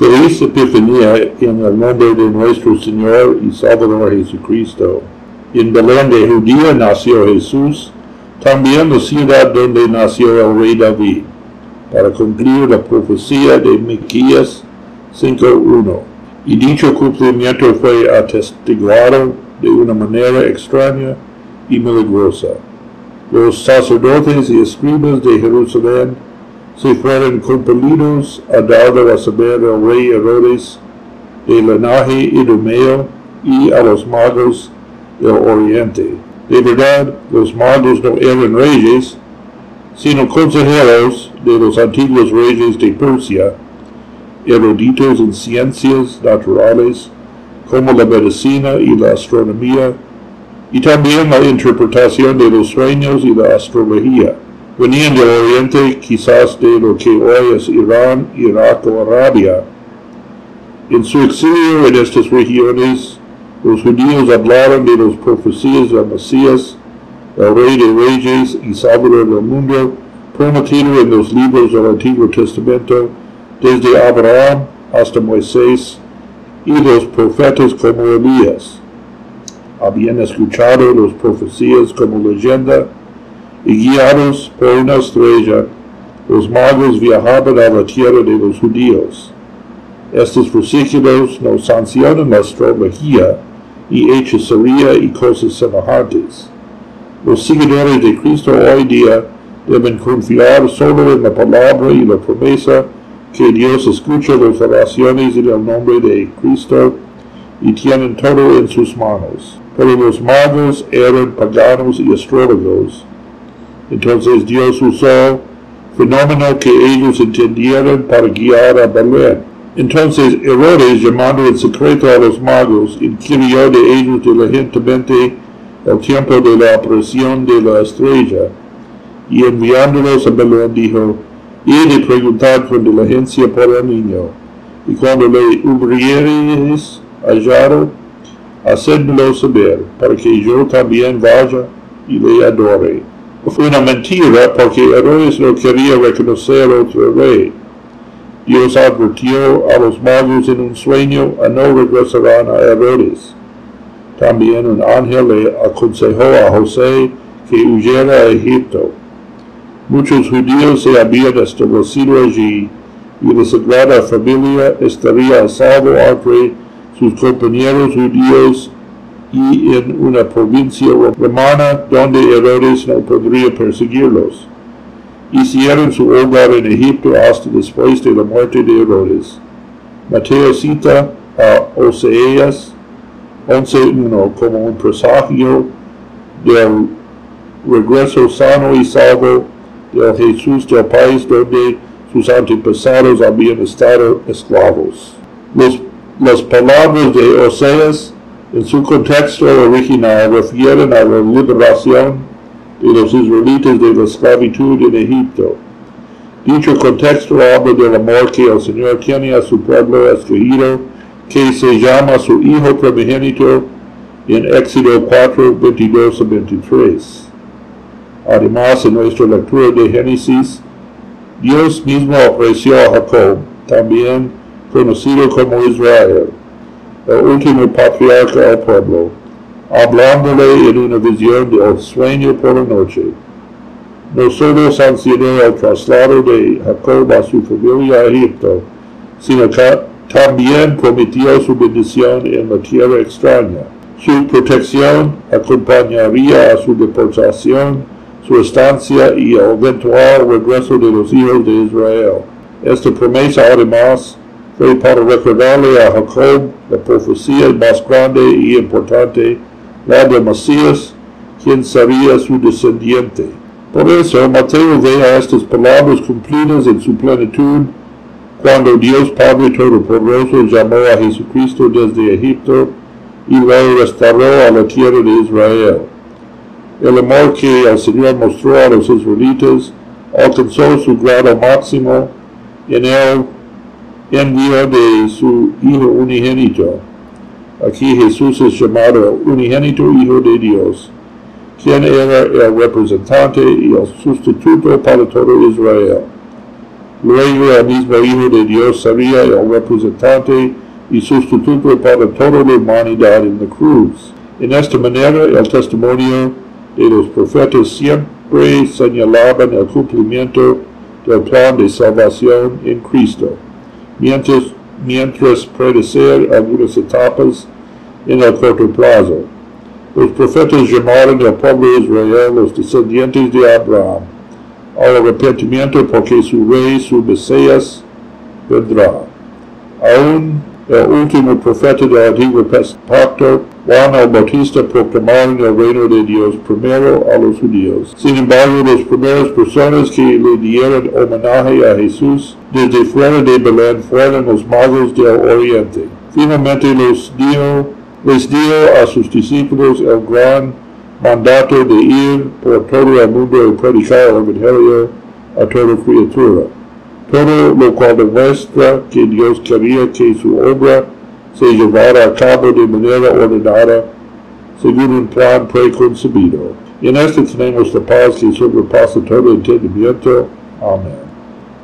Feliz Epifanía en el nombre de nuestro Señor y Salvador Jesucristo. En Belén de Judía nació Jesús, también la ciudad donde nació el rey David, para cumplir la profecía de Miquías 5.1. Y dicho cumplimiento fue atestiguado de una manera extraña y milagrosa. Los sacerdotes y escribas de Jerusalén se fueron compelidos a darlo a saber al rey Herodes de linaje idumeo y a los magos del oriente. De verdad, los magos no eran reyes, sino consejeros de los antiguos reyes de Persia, eruditos en ciencias naturales, como la medicina y la astronomía, y también la interpretación de los sueños y la astrología venían del oriente quizás de lo que hoy es Irán, Irak o Arabia. En su exilio en estas regiones, los judíos hablaron de las profecías del Mesías, el Rey de Reyes y Salvador del mundo, prometido en los libros del Antiguo Testamento, desde Abraham hasta Moisés y los profetas como Elías. Habían escuchado las profecías como leyenda y guiados por una estrella, los magos viajaban a la tierra de los judíos. Estos versículos nos sancionan la astrología y hechicería y cosas semejantes. Los seguidores de Cristo hoy día deben confiar solo en la palabra y la promesa que Dios escucha las oraciones en el nombre de Cristo y tienen todo en sus manos. Pero los magos eran paganos y astrólogos entonces Dios usó fenómeno que ellos entendieron para guiar a Belén. Entonces Herodes, llamando en secreto a los magos, inquirió de ellos diligentemente el tiempo de la aparición de la estrella, y enviándolos a Belén dijo, y de preguntar con diligencia por el niño, y cuando le hubiereis hallado, hacedmelo saber, para que yo también vaya y le adore fue una mentira porque Herodes no quería reconocer otro rey. Dios advirtió a los magos en un sueño a no regresarán a Herodes. También un ángel le aconsejó a José que huyera a Egipto. Muchos judíos se habían establecido allí y la Sagrada Familia estaría a salvo entre sus compañeros judíos y en una provincia romana donde Herodes no podría perseguirlos. Hicieron su hogar en Egipto hasta después de la muerte de Herodes. Mateo cita a Oseas 11.1 como un presagio del regreso sano y salvo del Jesús del país donde sus antepasados habían estado esclavos. las palabras de Oseas en su contexto original refieren a la liberación de los israelitas de la esclavitud en Egipto. Dicho contexto habla del amor que el Señor tiene a su pueblo escogido, que se llama su Hijo primogénito en Éxodo 4, 22 a 23. Además, en nuestra lectura de Génesis, Dios mismo ofreció a Jacob, también conocido como Israel, el último patriarca del pueblo, hablándole en una visión del sueño por la noche. No solo sancionó el traslado de Jacob a su familia a Egipto, sino que también prometió su bendición en la tierra extraña. Su protección acompañaría a su deportación, su estancia y el eventual regreso de los hijos de Israel. Esta promesa además fue para recordarle a Jacob la profecía más grande y importante, la de Mesías, quien sería su descendiente. Por eso Mateo ve a estas palabras cumplidas en su plenitud cuando Dios Padre Todopoderoso llamó a Jesucristo desde Egipto y lo restauró a la tierra de Israel. El amor que el Señor mostró a los israelitas alcanzó su grado máximo en él envió de su Hijo unigénito. Aquí Jesús es llamado unigénito Hijo de Dios, quien era el representante y el sustituto para todo Israel. Luego el mismo Hijo de Dios sería el representante y sustituto para toda la humanidad en la cruz. En esta manera, el testimonio de los profetas siempre señalaban el cumplimiento del plan de salvación en Cristo, mientras, mientras predecer algunas etapas en el corto plazo. Los profetas llamaron al pueblo de Israel los descendientes de Abraham al arrepentimiento porque su rey, su Mesías, vendrá. Aún el último profeta del antiguo pacto, Juan el Bautista proclamaron el reino de Dios primero a los judíos. Sin embargo, las primeras personas que le dieron homenaje a Jesús desde fuera de Belén fueron los magos del oriente. Finalmente los dio, les dio a sus discípulos el gran mandato de ir por todo el mundo y predicar el Evangelio a toda criatura todo lo cual demuestra que Dios quería que su obra se llevara a cabo de manera ordenada, según un plan preconcebido. Y en este tenemos la paz que sobrepasa todo entendimiento. Amén.